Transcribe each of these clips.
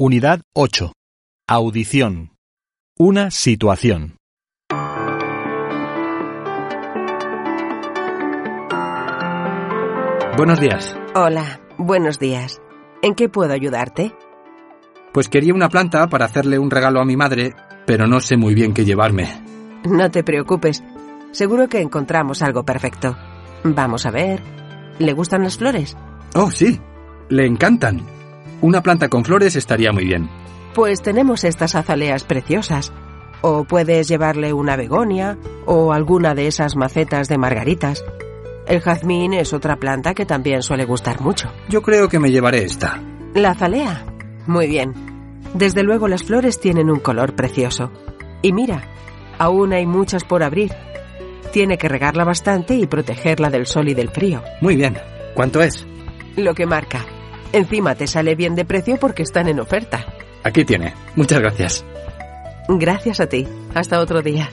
Unidad 8. Audición. Una situación. Buenos días. Hola, buenos días. ¿En qué puedo ayudarte? Pues quería una planta para hacerle un regalo a mi madre, pero no sé muy bien qué llevarme. No te preocupes. Seguro que encontramos algo perfecto. Vamos a ver. ¿Le gustan las flores? Oh, sí. Le encantan. Una planta con flores estaría muy bien. Pues tenemos estas azaleas preciosas. O puedes llevarle una begonia o alguna de esas macetas de margaritas. El jazmín es otra planta que también suele gustar mucho. Yo creo que me llevaré esta. La azalea. Muy bien. Desde luego las flores tienen un color precioso. Y mira, aún hay muchas por abrir. Tiene que regarla bastante y protegerla del sol y del frío. Muy bien. ¿Cuánto es? Lo que marca. Encima te sale bien de precio porque están en oferta. Aquí tiene. Muchas gracias. Gracias a ti. Hasta otro día.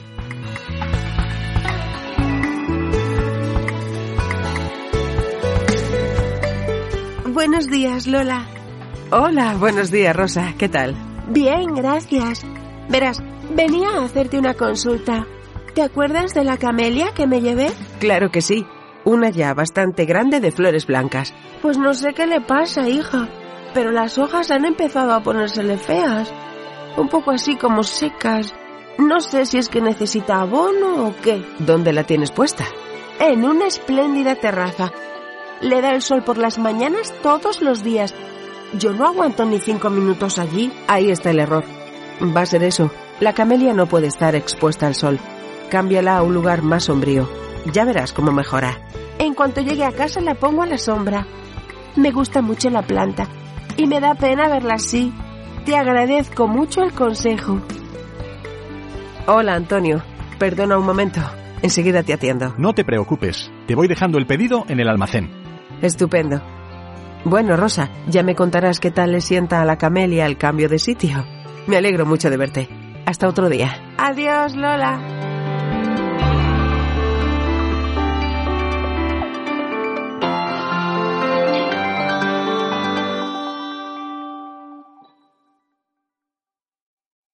Buenos días, Lola. Hola, buenos días, Rosa. ¿Qué tal? Bien, gracias. Verás, venía a hacerte una consulta. ¿Te acuerdas de la camelia que me llevé? Claro que sí. Una ya bastante grande de flores blancas. Pues no sé qué le pasa, hija. Pero las hojas han empezado a ponérsele feas. Un poco así como secas. No sé si es que necesita abono o qué. ¿Dónde la tienes puesta? En una espléndida terraza. Le da el sol por las mañanas todos los días. Yo no aguanto ni cinco minutos allí. Ahí está el error. Va a ser eso. La camelia no puede estar expuesta al sol. Cámbiala a un lugar más sombrío. Ya verás cómo mejora. En cuanto llegue a casa la pongo a la sombra. Me gusta mucho la planta y me da pena verla así. Te agradezco mucho el consejo. Hola, Antonio. Perdona un momento. Enseguida te atiendo. No te preocupes. Te voy dejando el pedido en el almacén. Estupendo. Bueno, Rosa, ya me contarás qué tal le sienta a la camelia el cambio de sitio. Me alegro mucho de verte. Hasta otro día. Adiós, Lola.